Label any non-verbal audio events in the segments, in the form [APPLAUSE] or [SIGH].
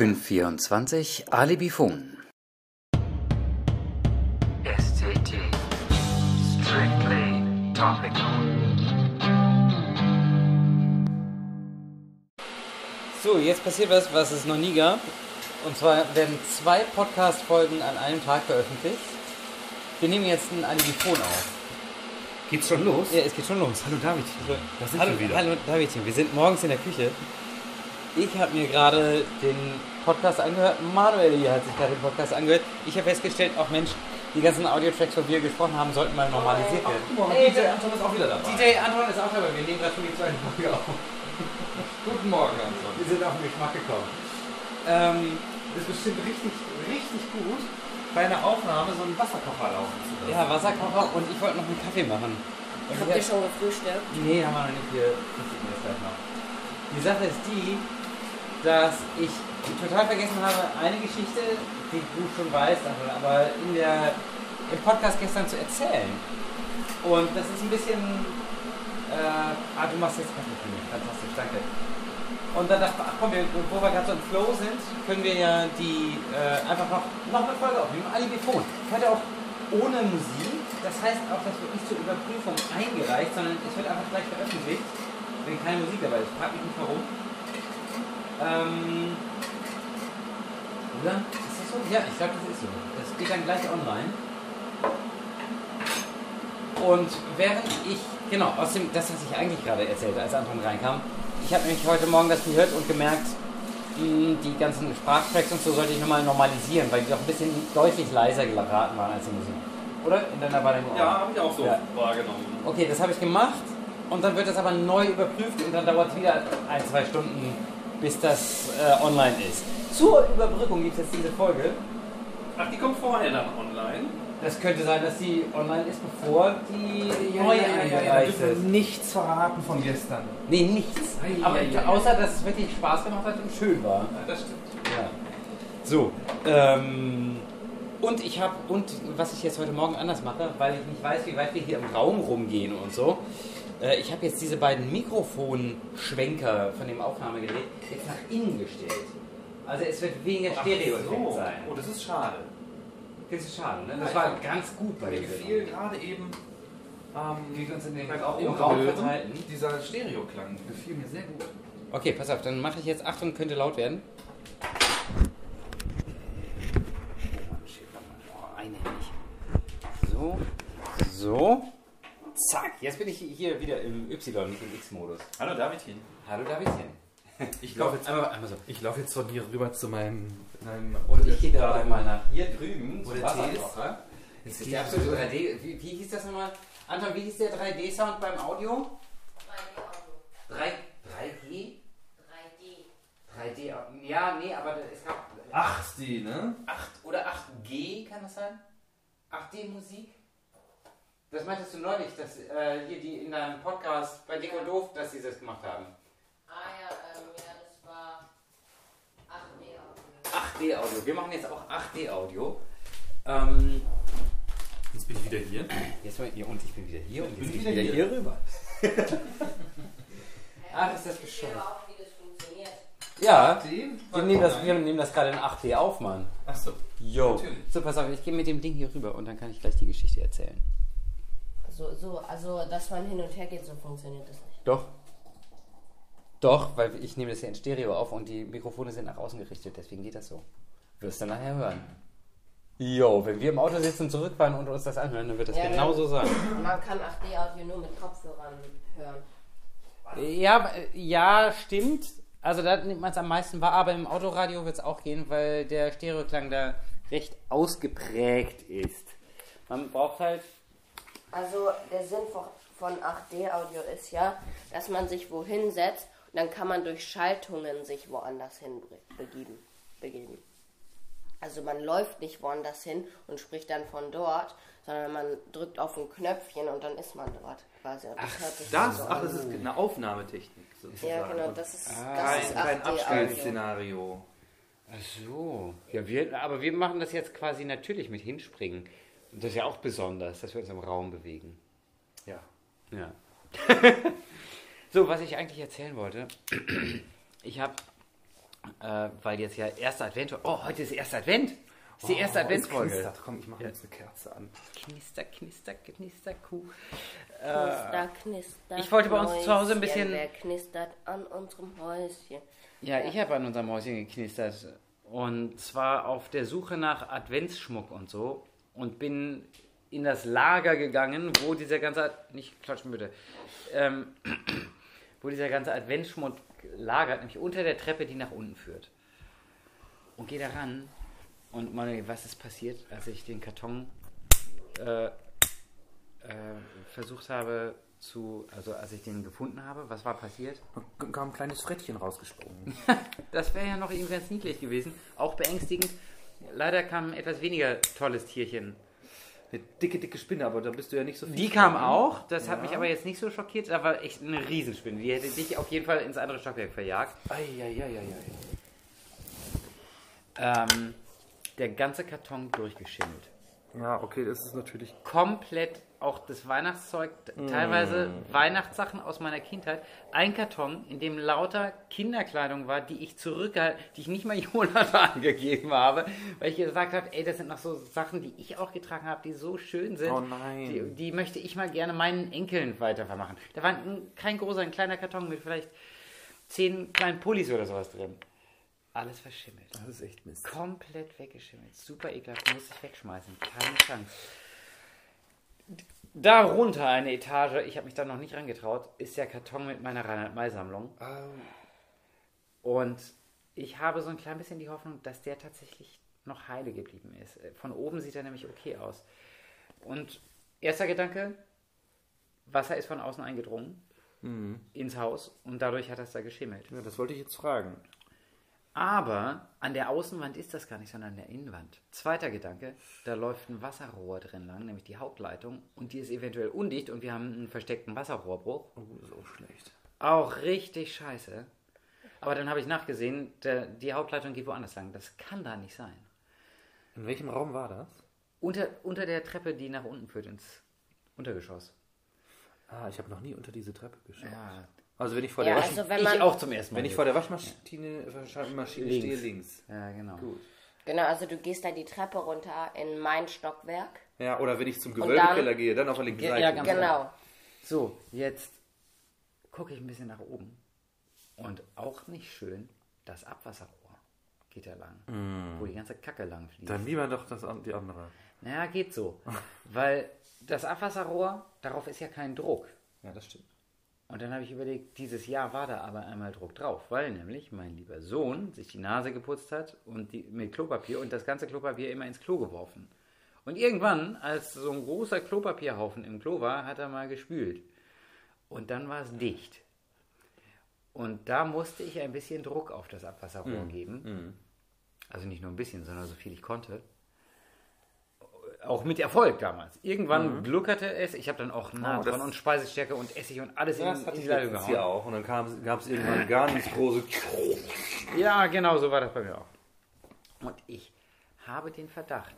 524 Alibifon. SCT. Strictly topical. So, jetzt passiert was, was es noch nie gab. Und zwar werden zwei Podcast-Folgen an einem Tag veröffentlicht. Wir nehmen jetzt ein Alibifon auf. Geht's schon los? Ja, es geht schon los. Hallo David. So, Da sind hallo, wir wieder. hallo Davidchen, wir sind morgens in der Küche. Ich habe mir gerade den Podcast angehört. Manuel hier hat sich gerade den Podcast angehört. Ich habe festgestellt, auch Mensch, die ganzen Audio-Tracks, von wir gesprochen haben, sollten mal normalisiert werden. Hey, DJ Anton ist auch wieder dabei. DJ Anton ist auch dabei. Wir nehmen gerade schon die zweite Folge auf. [LAUGHS] Guten Morgen, Anton. Wir sind auf den Geschmack gekommen. Ähm, Das ist bestimmt richtig, richtig gut, bei einer Aufnahme so einen Wasserkocher laufen zu lassen. ja, Wasserkocher und ich wollte noch einen Kaffee machen. Habt ich ihr schon gefrühstückt? Nee, haben wir noch nicht. Wir frühstücken jetzt gleich noch. Die Sache ist die, dass ich total vergessen habe, eine Geschichte, die du schon weißt, aber in der, im Podcast gestern zu erzählen. Und das ist ein bisschen. Äh, ah, du machst jetzt Kaffee für mich. Fantastisch, danke. Und dann dachte ich, ach komm, wir, wo wir gerade so im Flow sind, können wir ja die äh, einfach noch, noch eine Folge aufnehmen. Alibifon. Heute auch ohne Musik. Das heißt auch, das wird nicht zur Überprüfung eingereicht, sondern es wird einfach gleich veröffentlicht, wenn keine Musik dabei ist. Frag mich nicht warum. Ähm, oder? Ist das so? Ja, ich glaube, das ist so. Das geht dann gleich online. Und während ich, genau, aus dem, das, was ich eigentlich gerade erzählte, als Anton reinkam, ich habe nämlich heute Morgen das gehört und gemerkt, mh, die ganzen Sprachtracks und so sollte ich nochmal normalisieren, weil die doch ein bisschen deutlich leiser geraten waren als die Musik. Oder? In deiner Wahrnehmung? Ja, auch? habe ich auch so Ja. wahrgenommen. Okay, das habe ich gemacht und dann wird das aber neu überprüft und dann dauert es wieder ein, zwei Stunden, bis das äh, online ist. Zur Überbrückung gibt es jetzt diese Folge. Ach, die kommt vorher dann online. Das könnte sein, dass sie online ist, bevor die neue ja, ja, ja, eingereicht ist. nichts verraten von gestern. Nee, nichts. Aber außer, dass es wirklich Spaß gemacht hat und schön war. Ja, das stimmt. Ja. So. Ähm, und ich habe, und was ich jetzt heute Morgen anders mache, weil ich nicht weiß, wie weit wir hier im Raum rumgehen und so, äh, ich habe jetzt diese beiden Mikrofonschwenker von dem Aufnahmegerät jetzt nach innen gestellt. Also es wird weniger Ach so. sein. Oh, das ist schade. Das ist schade, ne? Das war ganz gut bei Mir dem gefiel gerade eben Wie ähm, wir uns in den Raum, im Raum verhalten. dieser Stereoklang gefiel mir sehr gut. Okay, pass auf, dann mache ich jetzt, Achtung, könnte laut werden. Oh, einhändig. So, so. Zack, jetzt bin ich hier wieder im Y, nicht im X-Modus. Hallo Davidchen. Hallo Davidchen. Ich Lauf laufe jetzt einmal, einmal so. ich lauf jetzt von hier rüber zu meinem. meinem Und ich gehe gerade mal nach hier drüben Wo zum der Tee ist. Wasserkocher. Jetzt ist der absolute rüber. 3D. Wie, wie hieß das nochmal? Anton, wie hieß der 3D-Sound beim Audio? 3, 3G? 3D. Ja, nee, aber es gab Ach, die, ne? 8 oder 8G, kann das sein? 8D-Musik? Das meintest du neulich, dass äh, hier die in deinem Podcast bei Dick und Doof, dass sie das gemacht haben. Ah ja, ähm, ja, das war 8 8D-Audio. Wir machen jetzt auch 8D-Audio. Ähm, Jetzt bin ich wieder hier. jetzt mal, ja, und ich bin wieder hier und jetzt bin ich wieder wieder hier. hier rüber. [LAUGHS] Ach, ist das bescheuert. auch, wie das funktioniert. Ja, Den? wir nehmen das, wir nehmen das gerade in 8D auf, Mann. Achso. Jo. Natürlich. So, pass auf, ich gehe mit dem Ding hier rüber und dann kann ich gleich die Geschichte erzählen. So, so, also, dass man hin und her geht, so funktioniert das nicht. Doch. Doch, weil ich nehme das hier in Stereo auf und die Mikrofone sind nach außen gerichtet, deswegen geht das so. Wirst du nachher hören. Jo, wenn wir im Auto sitzen, zurückfahren und uns das anhören, dann wird das Ja, genau ja. so sein. Man kann 8D-Audio nur mit Kopfhörern hören. Ja, ja, stimmt. Also da nimmt man es am meisten wahr, aber im Autoradio wird es auch gehen, weil der Stereoklang da recht ausgeprägt ist. Man braucht halt. Also, der Sinn von, von 8D-Audio ist ja, dass man sich wohin setzt und dann kann man durch Schaltungen sich woanders hin begeben. begeben. Also man läuft nicht woanders hin und spricht dann von dort, sondern man drückt auf ein Knöpfchen und dann ist man dort quasi. Und das hört sich Das, so ach, das ist eine Aufnahmetechnik sozusagen. Ja, genau, das ist, Ah, das Kein, ist kein 8D-Audio. Abstellszenario. Ach so. Ja, wir, aber wir machen das jetzt quasi natürlich mit Hinspringen. Und das ist ja auch besonders, dass wir uns im Raum bewegen. Ja. Ja. [LAUGHS] so, was ich eigentlich erzählen wollte. [CLEARS THROAT] Ich habe Äh, weil jetzt ja erster Advent. Oh, heute ist erster Advent. Ist die erste Oh, Adventsfolge. knistert. Komm, ich mache jetzt eine Kerze an. Knister, knister, knister, Kuh. Knister, knister. ich wollte bei uns zu Hause ein bisschen- Wer knistert an unserem Häuschen? Ja, ich habe an unserem Mäuschen geknistert. Und zwar auf der Suche nach Adventsschmuck und so. Und bin in das Lager gegangen, wo dieser ganze. Nicht klatschen bitte. Ähm, [CLEARS THROAT] wo dieser ganze Adventsschmuck lagert, nämlich unter der Treppe, die nach unten führt. Und gehe da ran. Und Manuel, was ist passiert, als ich den Karton äh, äh, versucht habe zu. Also, als ich den gefunden habe, was war passiert? Da kam ein kleines Frettchen rausgesprungen. [LAUGHS] Das wäre ja noch irgendwie ganz niedlich gewesen. Auch beängstigend. Leider kam ein etwas weniger tolles Tierchen. Eine dicke, dicke Spinne, aber da bist du ja nicht so viel. Die kam ne? auch. Das hat Ja. mich aber jetzt nicht so schockiert. War echt eine Riesenspinne. Die hätte dich auf jeden Fall ins andere Stockwerk verjagt. Eieieiei. Ähm, der ganze Karton durchgeschimmelt. Ja, okay, das ist natürlich. Komplett auch das Weihnachtszeug, teilweise Weihnachtssachen aus meiner Kindheit. Ein Karton, in dem lauter Kinderkleidung war, die ich zurückgehalten, die ich nicht mal [LAUGHS] Jonathan gegeben habe, weil ich gesagt habe, ey, das sind noch so Sachen, die ich auch getragen habe, die so schön sind. Oh nein. Die, die möchte ich mal gerne meinen Enkeln weitervermachen. Da war ein, kein großer, ein kleiner Karton mit vielleicht zehn kleinen Pullis oder sowas drin. Alles verschimmelt. Das ist echt Mist. Komplett weggeschimmelt. Super ekelhaft, muss ich wegschmeißen. Keine Chance. Darunter eine Etage, ich habe mich da noch nicht rangetraut, ist der Karton mit meiner Reinhard-May-Sammlung. Und ich habe so ein klein bisschen die Hoffnung, dass der tatsächlich noch heile geblieben ist. Von oben sieht er nämlich okay aus. Und erster Gedanke, Wasser ist von außen eingedrungen ins Haus und dadurch hat das da geschimmelt. Ja, das wollte ich jetzt fragen. Aber an der Außenwand ist das gar nicht, sondern an der Innenwand. Zweiter Gedanke, da läuft ein Wasserrohr drin lang, nämlich die Hauptleitung, und die ist eventuell undicht und wir haben einen versteckten Wasserrohrbruch. Oh, ist auch schlecht. Auch richtig scheiße. Aber dann habe ich nachgesehen, der, die Hauptleitung geht woanders lang. Das kann da nicht sein. In welchem Raum war das? Unter, unter der Treppe, die nach unten führt ins Untergeschoss. Ah, ich habe noch nie unter diese Treppe geschaut. Ja, Also wenn ich vor Ja, der, also Wasch wenn man, ich auch zum ersten Mal. wenn ich vor der Waschmaschine Maschine Links. stehe, links. ja, genau. Gut. genau, also du gehst da die Treppe runter in mein Stockwerk. Ja, oder wenn ich zum Gewölbekeller gehe, dann auf der linken Ja, Seite. ja, ganz Genau. So, jetzt gucke ich ein bisschen nach oben. Und auch nicht schön, das Abwasserrohr geht da lang, wo die ganze Kacke lang fließt. Dann lieber doch das, die andere. naja, geht so. [LAUGHS] Weil das Abwasserrohr, darauf ist ja kein Druck. Ja, das stimmt. Und dann habe ich überlegt, dieses Jahr war da aber einmal Druck drauf, weil nämlich mein lieber Sohn sich die Nase geputzt hat und die, mit Klopapier und das ganze Klopapier immer ins Klo geworfen. Und irgendwann, als so ein großer Klopapierhaufen im Klo war, hat er mal gespült. Und dann war es dicht. Und da musste ich ein bisschen Druck auf das Abwasserrohr geben. Also nicht nur ein bisschen, sondern so viel ich konnte. Auch mit Erfolg damals. Irgendwann gluckerte es. Ich habe dann auch Natron das- und Speisestärke und Essig und alles Das in, hatte in die Leitung gehauen. hier auch. Und dann gab es irgendwann ganz große... Ja, genau so war das bei mir auch. Und ich habe den Verdacht,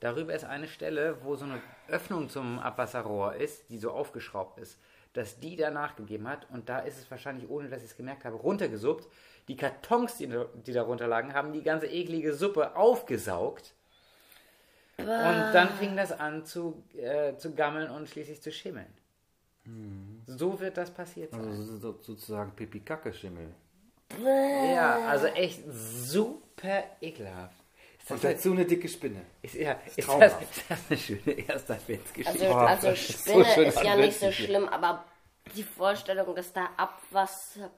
darüber ist eine Stelle, wo so eine Öffnung zum Abwasserrohr ist, die so aufgeschraubt ist, dass die da nachgegeben hat. Und da ist es wahrscheinlich, ohne dass ich es gemerkt habe, runtergesuppt. Die Kartons, die, die darunter lagen, haben die ganze eklige Suppe aufgesaugt. Und dann fing das an zu, äh, zu gammeln und schließlich zu schimmeln. So wird das passiert sein. Also so- sozusagen Pipi-Kacke-Schimmel. Ja, also echt super ekelhaft. Ist Und das, dazu eine dicke Spinne. ist, ja, ist, das, traumhaft. ist das eine schöne erste Adventsgeschichte? Also, Oh, also das ist so Spinne schön ist ja nicht so schlimm, aber die Vorstellung, dass da Abwasser,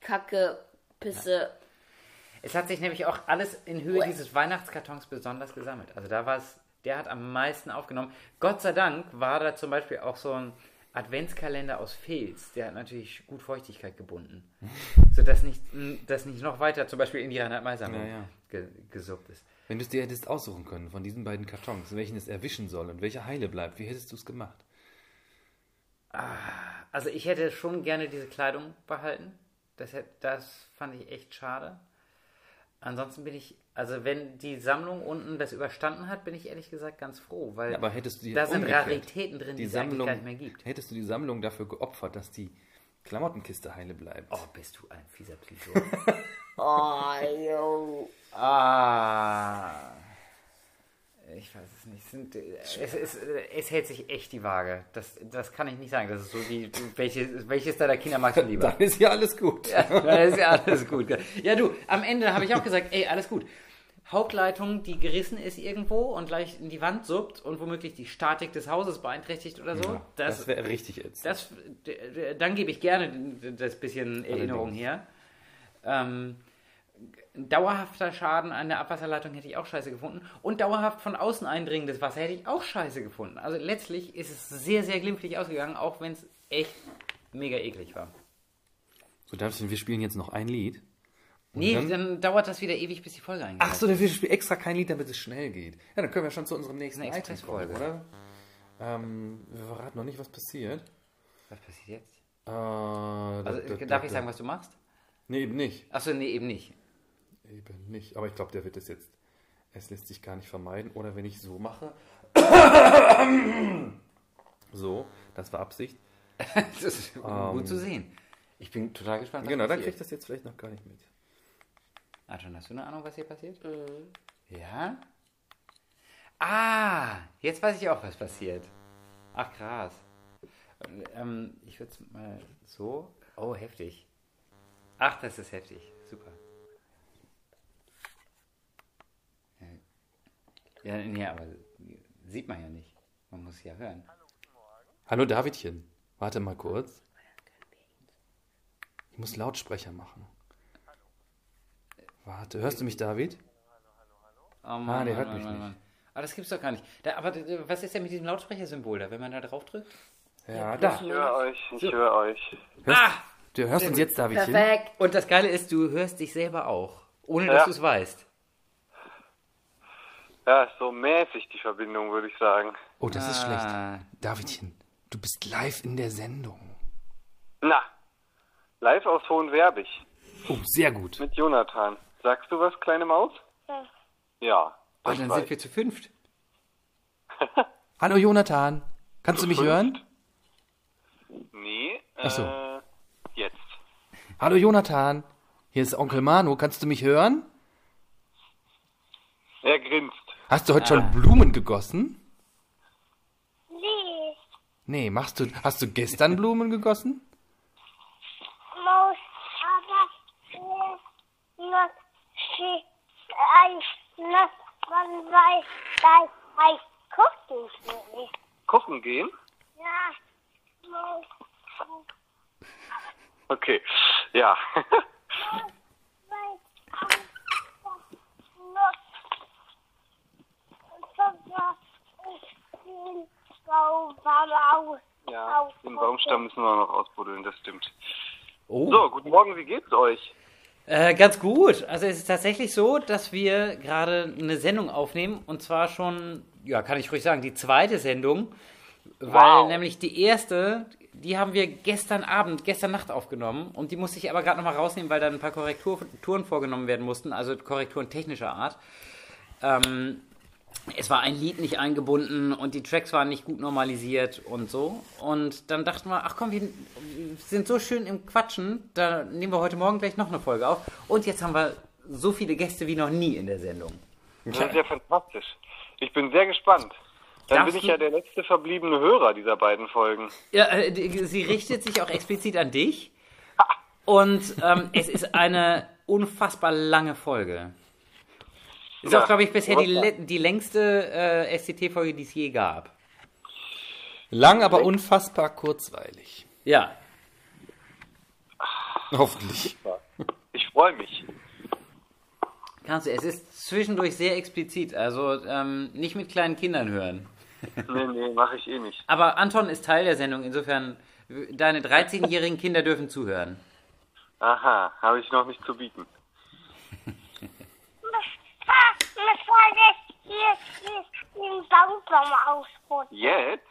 Kacke, Pisse. Es hat sich nämlich auch alles in Höhe dieses Weihnachtskartons besonders gesammelt. Also da war es, der hat am meisten aufgenommen. Gott sei Dank war da zum Beispiel auch so ein Adventskalender aus Filz. Der hat natürlich gut Feuchtigkeit gebunden. [LAUGHS] sodass nicht, das nicht noch weiter zum Beispiel in die Reinhard-May-Sammlung Ja, ja. ge, gesuppt ist. Wenn du es dir hättest aussuchen können von diesen beiden Kartons, welchen es erwischen soll und welcher heile bleibt, wie hättest du es gemacht? Also ich hätte schon gerne diese Kleidung behalten. Das, das fand ich echt schade. Ansonsten bin ich, also wenn die Sammlung unten das überstanden hat, bin ich ehrlich gesagt ganz froh, weil Ja, aber hättest du die da sind Raritäten drin, die, die es eigentlich Sammlung, gar nicht mehr gibt. hättest du die Sammlung dafür geopfert, dass die Klamottenkiste heile bleibt? Oh, bist du ein fieser Psycho. Oh, Junge. Ah. Ich weiß es nicht. Es, sind, äh, es, es, es hält sich echt die Waage. Das, das kann ich nicht sagen. Das ist so wie, welches, welches deiner Kinder magst du lieber? [LAUGHS] Dann ist ja alles gut. Ja, dann ist ja alles gut. Ja, du, am Ende habe ich auch gesagt, ey, alles gut. Hauptleitung, die gerissen ist irgendwo und gleich in die Wand suppt und womöglich die Statik des Hauses beeinträchtigt oder so. Ja, das wäre richtig jetzt. Das, dann gebe ich gerne das bisschen Erinnerung her. Ähm, dauerhafter Schaden an der Abwasserleitung hätte ich auch scheiße gefunden. Und dauerhaft von außen eindringendes Wasser hätte ich auch scheiße gefunden. Also letztlich ist es sehr, sehr glimpflich ausgegangen, auch wenn es echt mega eklig war. So, Davidchen, wir spielen jetzt noch ein Lied. Und Nee, dann- dann dauert das wieder ewig, bis die Folge eingeht. Ach so, wir spielen extra kein Lied, damit es schnell geht. Ja, dann können wir schon zu unserem nächsten Item Expressfolge. kommen, oder? Ähm, wir verraten noch nicht, was passiert. Was passiert jetzt? Äh, Also, da- da- darf da- ich sagen, was du machst? Nee, eben nicht. Achso, nee, eben nicht. Eben nicht. Aber ich glaube, der wird es jetzt. Es lässt sich gar nicht vermeiden. Oder wenn ich so mache. [COUGHS] so, das war Absicht. [LAUGHS] Das ist Ähm, gut zu sehen. Ich bin total gespannt. Genau, dann kriegt das jetzt vielleicht noch gar nicht mit. Anton, hast du eine Ahnung, was hier passiert? Ja? Ah, jetzt weiß ich auch, was passiert. Ach, krass. Ähm, ich würde es mal so. Oh, heftig. Ach, das ist heftig. Super. Ja, ja, nee, aber sieht man ja nicht. Man muss ja hören. Hallo Davidchen. Warte mal kurz. Ich muss Lautsprecher machen. Warte, hörst du mich, David? Oh Mann, Ah, der Mann, hört Mann, mich Mann, nicht. Mann. Aber das gibt's doch gar nicht. Da, aber was ist denn mit diesem Lautsprechersymbol da, wenn man da drauf drückt? Ja, da. Ich höre euch, ich höre euch. Ah! Du hörst uns jetzt, Davidchen? Perfekt. Und das Geile ist, du hörst dich selber auch, ohne Ja. dass du es weißt. Ja, ist so mäßig die Verbindung, würde ich sagen. Oh, das ist schlecht. Ah, Davidchen, du bist live in der Sendung. Na, live aus Hohenwerbig Oh, sehr gut. mit Jonathan. Sagst du was, kleine Maus? Ja. Ja. Oh, das dann weiß sind wir zu fünft. [LAUGHS] Hallo Jonathan, kannst du mich fünft? hören? Nee, Ach so. äh, jetzt. Hallo Jonathan, hier ist Onkel Manu, kannst du mich hören? Er grinst. Hast du heute schon Blumen gegossen? Nee, Nee, machst du, hast du gestern Blumen gegossen? Maus, aber noch man weiß, dass Kuchen will. Kochen gehen? Ja, Okay. Ja. [LAUGHS] weiß noch sogar den Baum aus. ja, den Baumstamm müssen wir noch ausbuddeln, das stimmt. Oh. So, guten Morgen, wie geht's euch? Äh, ganz gut. Also es ist tatsächlich so, dass wir gerade eine Sendung aufnehmen und zwar schon, ja, kann ich ruhig sagen, die zweite Sendung, weil Wow. nämlich die erste, die haben wir gestern Abend, gestern Nacht aufgenommen und die musste ich aber gerade nochmal rausnehmen, weil da ein paar Korrekturen vorgenommen werden mussten, also Korrekturen technischer Art. Ähm, es war ein Lied nicht eingebunden und die Tracks waren nicht gut normalisiert und so. Und dann dachten wir, ach komm, wir sind so schön im Quatschen, da nehmen wir heute Morgen gleich noch eine Folge auf. Und jetzt haben wir so viele Gäste wie noch nie in der Sendung. Das ist ja fantastisch. Ich bin sehr gespannt. Dann Darfst bin ich ja der letzte verbliebene Hörer dieser beiden Folgen. Ja, äh, sie richtet sich auch explizit an dich. Und ähm, es ist eine unfassbar lange Folge. Ist Ja. auch, glaube ich, bisher die, die längste äh, SCT-Folge, die es je gab. Lang, aber unfassbar kurzweilig. Ja. Hoffentlich. Ich freue mich. Kannst du, es ist zwischendurch sehr explizit, also ähm, nicht mit kleinen Kindern hören. Nee, nee, mache ich eh nicht. Aber Anton ist Teil der Sendung, insofern, deine 13-jährigen Kinder dürfen zuhören. Aha, habe ich noch nicht zu bieten. Ah, bevor hier den Baumbaum ausrutscht. Jetzt?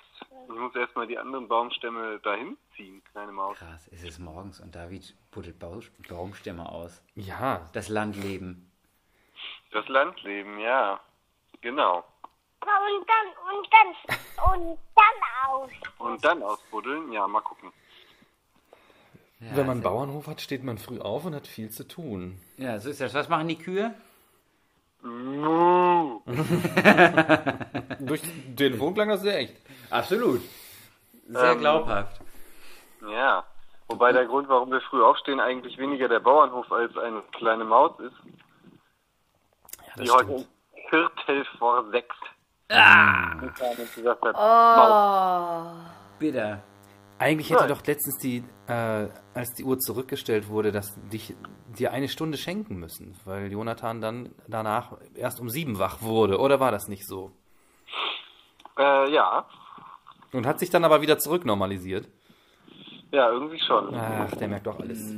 Ich muss erstmal die anderen Baumstämme dahin ziehen, kleine Maus. Krass, es ist morgens und David buddelt Bau- Baumstämme aus. Ja, Das Landleben. Das Landleben, ja. Genau. Und dann, und dann, und dann aus. Und dann ausbuddeln? Ja, mal gucken. Wenn man einen Bauernhof hat, steht man früh auf und hat viel zu tun. Ja, so ist das. Was machen die Kühe? Muh. Durch Telefon klang das sehr echt. Absolut. Sehr Ähm, glaubhaft. Ja. Wobei der Grund, warum wir früh aufstehen, eigentlich weniger der Bauernhof als eine kleine Maus ist, Ja, die heute um Viertel vor sechs Ah, gesagt hat, Maus. Oh. bitter. Eigentlich hätte doch letztens die, äh, als die Uhr zurückgestellt wurde, dass dich dir eine Stunde schenken müssen, weil Jonathan dann danach erst um sieben wach wurde. Oder war das nicht so? Äh, ja. Und hat sich dann aber wieder zurücknormalisiert. Ja, irgendwie schon. Ach, der merkt doch alles.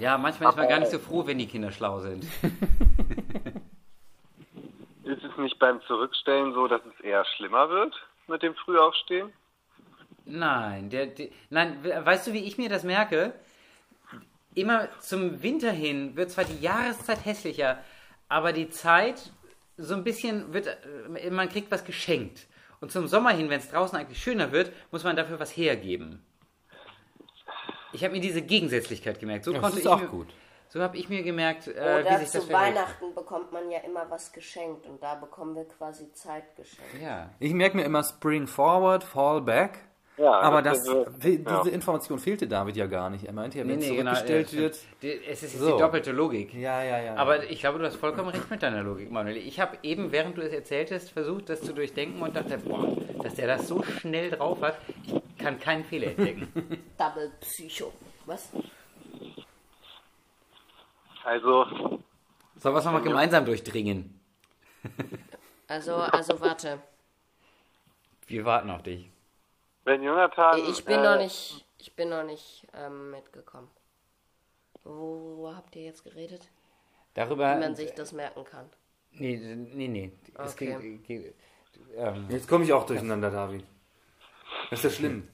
Ja, manchmal ist man gar nicht so froh, wenn die Kinder schlau sind. [LAUGHS] Ist es nicht beim Zurückstellen so, dass es eher schlimmer wird mit dem Frühaufstehen? Nein, der, der, nein, we- weißt du, wie ich mir das merke? Immer zum Winter hin wird zwar die Jahreszeit hässlicher, aber die Zeit so ein bisschen wird, äh, man kriegt was geschenkt. Und zum Sommer hin, wenn es draußen eigentlich schöner wird, muss man dafür was hergeben. Ich habe mir diese Gegensätzlichkeit gemerkt. So Das konnte ist ich auch mir, gut. So habe ich mir gemerkt, äh, wie sich das zu verhält. Weihnachten bekommt man ja immer was geschenkt und da bekommen wir quasi Zeit geschenkt. Ja. Ich merke mir immer Spring Forward, Fall Back. Ja, aber das das, ja. diese Information fehlte David ja gar nicht. Er meinte ja, wenn Nee, nee, genau. zurückgestellt äh, wird. die- Es ist jetzt So. die doppelte Logik. Ja, ja, ja. Aber ich glaube, du hast vollkommen recht mit deiner Logik, Manuel. Ich habe eben, während du es erzähltest, versucht, das zu durchdenken und dachte, boah, dass der das so schnell drauf hat, ich kann keinen Fehler entdecken. [LAUGHS] Double Psycho. Was? Also, Sollen wir es nochmal gemeinsam durchdringen? Also, also warte. Wir warten auf dich. Wenn Jonathan. Ich bin äh, noch nicht, ich bin noch nicht ähm, mitgekommen. Wo, wo habt ihr jetzt geredet? Darüber. Wie man sich das merken kann. Nee, nee, nee. Es Okay. ging, ging, ähm, Jetzt komme ich auch durcheinander, David. Das ist ja schlimm.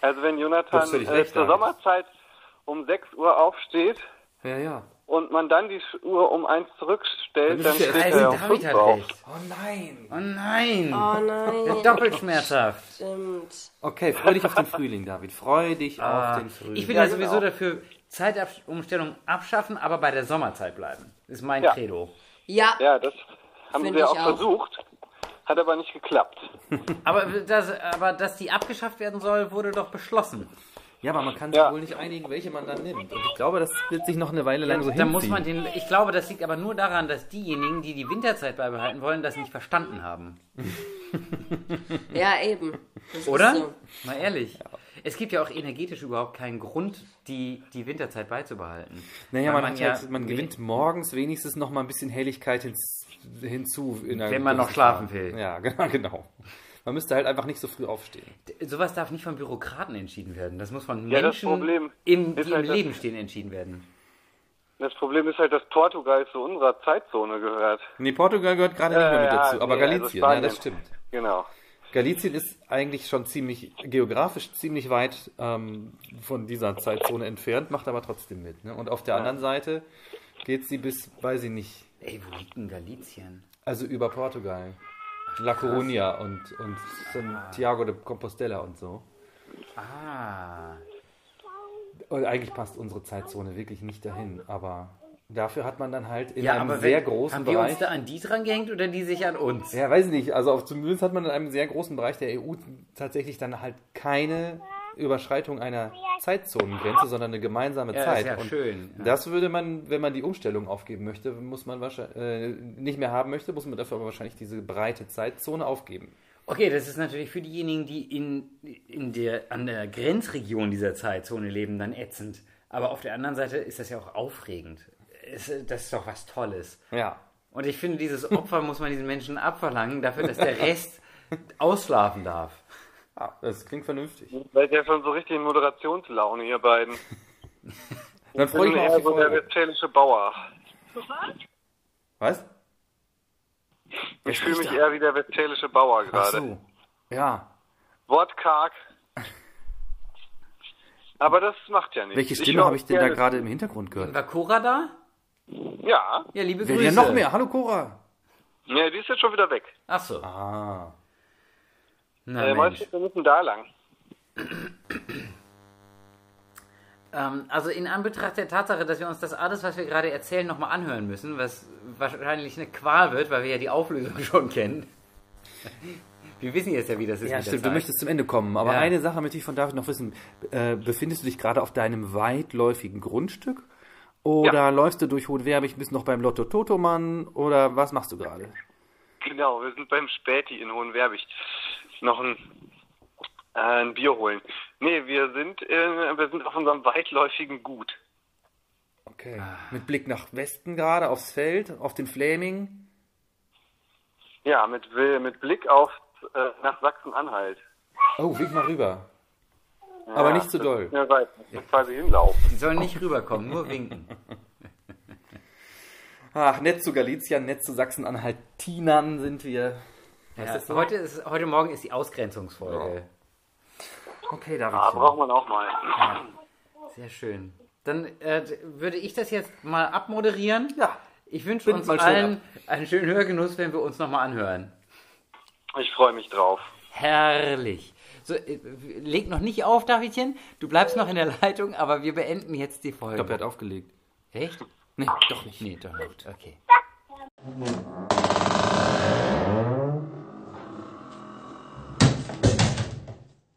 Also, wenn Jonathan äh, zur. Sommerzeit um 6 Uhr aufsteht Ja, ja. Und man dann die Uhr um 1 zurückstellt, Dann ja steht also, er um David 5 hat auf. recht. Oh nein. Oh nein! Oh [LAUGHS] nein. Doppelt schmerzhaft. Stimmt. Okay, freu dich auf den Frühling, David. Freu dich auf den Frühling. Ah, Ich bin Ja, ja sowieso genau. dafür, Zeitumstellung abschaffen, aber bei der Sommerzeit bleiben. ist mein Ja. Credo. Ja, Ja, das haben Find wir auch, auch. versucht, hat aber nicht geklappt. [LAUGHS] Aber, das, aber dass die abgeschafft werden soll, wurde doch beschlossen. Ja, aber man kann sich Ja. wohl nicht einigen, welche man dann nimmt. Und ich glaube, das wird sich noch eine Weile lang so Da hinziehen. muss man den. Ich glaube, das liegt aber nur daran, dass diejenigen, die die Winterzeit beibehalten wollen, das nicht verstanden haben. [LAUGHS] ja eben. Das Oder? So. Mal ehrlich. Es gibt ja auch energetisch überhaupt keinen Grund, die, die Winterzeit beizubehalten. Naja, man, hat ja- halt, man gewinnt morgens wenigstens noch mal ein bisschen Helligkeit hinzu. Wenn man noch schlafen will. Ja, [LAUGHS] genau, genau. Man müsste halt einfach nicht so früh aufstehen. Sowas darf nicht von Bürokraten entschieden werden. Das muss von Ja, Menschen, im, die im halt, dass- Leben stehen, entschieden werden. Das Problem ist halt, dass Portugal zu unserer Zeitzone gehört. Nee, Portugal gehört gerade nicht mehr mit Äh, ja, dazu, aber nee, also Galicien, ja, Spanien. das stimmt. Genau. Galicien ist eigentlich schon ziemlich geografisch ziemlich weit ähm, von dieser Zeitzone entfernt, macht aber trotzdem mit. Ne? Und auf der anderen Seite geht sie bis, weiß ich nicht, Ey, wo liegt denn Galizien? also über Portugal. La Coruña und, und Santiago de Compostela und so. Ah. Und eigentlich passt unsere Zeitzone wirklich nicht dahin, aber dafür hat man dann halt in Ja, einem aber sehr wenn, großen haben wir uns Bereich. da an die dran gehängt oder die sich an uns? Ja, weiß ich nicht. Also auf, zumindest hat man in einem sehr großen Bereich der EU tatsächlich dann halt keine Überschreitung einer Zeitzonengrenze, sondern eine gemeinsame Ja, Zeit. ist ja Und schön. Ja. Das würde man, wenn man die Umstellung aufgeben möchte, muss man wahrscheinlich äh, nicht mehr haben möchte, muss man dafür aber wahrscheinlich diese breite Zeitzone aufgeben. Okay, das ist natürlich für diejenigen, die in, in der, an der Grenzregion dieser Zeitzone leben, dann ätzend. Aber auf der anderen Seite ist das ja auch aufregend. Es, das ist doch was Tolles. Ja. Und ich finde, dieses Opfer muss man diesen Menschen abverlangen, dafür, dass der [LAUGHS] Rest ausschlafen darf. Ah, das klingt vernünftig. Seid ja schon so richtig in Moderationslaune, ihr beiden. [LAUGHS] Dann Ich freue ich mich eher auf die so der westfälische Bauer. Was? Ich fühle mich eher wie der westfälische Bauer Ach gerade. so. Ja. Wortkarg. Aber das macht ja nichts. Welche Stimme habe ich denn da gerade im Hintergrund gehört? War Cora da? Ja. Ja, liebe Grüße. ja noch mehr? Hallo Cora. ja, die ist jetzt schon wieder weg. Ach so. Ah. Na äh, Mensch. Mensch. wir müssen da lang. [CLEARS THROAT] Ähm, also in Anbetracht der Tatsache, dass wir uns das alles, was wir gerade erzählen, nochmal anhören müssen, was wahrscheinlich eine Qual wird, weil wir ja die Auflösung [LAUGHS] schon kennen. Wir wissen jetzt ja, wie das ist. Ja, mit der stimmt, du Zeit. möchtest zum Ende kommen. Aber Ja. eine Sache möchte ich von David noch wissen. Äh, befindest du dich gerade auf deinem weitläufigen Grundstück? Oder läufst du durch Hohenwerbig, bist noch beim Lotto Totomann? Oder was machst du gerade? Genau, wir sind beim Späti in Hohenwerbig. Noch ein, äh, ein Bier holen. Nee, wir sind, äh, wir sind auf unserem weitläufigen Gut. Okay. Mit Blick nach Westen gerade, aufs Feld, auf den Flaming. Ja, mit, mit Blick auf äh, nach Sachsen-Anhalt. Oh, wink mal rüber. Aber nicht zu das doll. mir weit. Quasi hinlaufen. Die sollen nicht rüberkommen, nur winken. [LAUGHS] Ach, nett zu Galizien, nett zu Sachsen-Anhalt-Tinern sind wir. Ja, so? heute, ist, heute Morgen ist die Ausgrenzungsfolge. Okay, Ah, David. braucht man auch mal. Sehr schön. Dann äh, würde ich das jetzt mal abmoderieren. Ja. Ich wünsche uns mal schön allen einen schönen Hörgenuss, wenn wir uns nochmal anhören. Ich freue mich drauf. Herrlich. So, äh, leg noch nicht auf, Davidchen. Du bleibst noch in der Leitung, aber wir beenden jetzt die Folge. Ich glaube, er hat aufgelegt. Echt? Nee, doch nicht. Nee, doch nicht. Okay.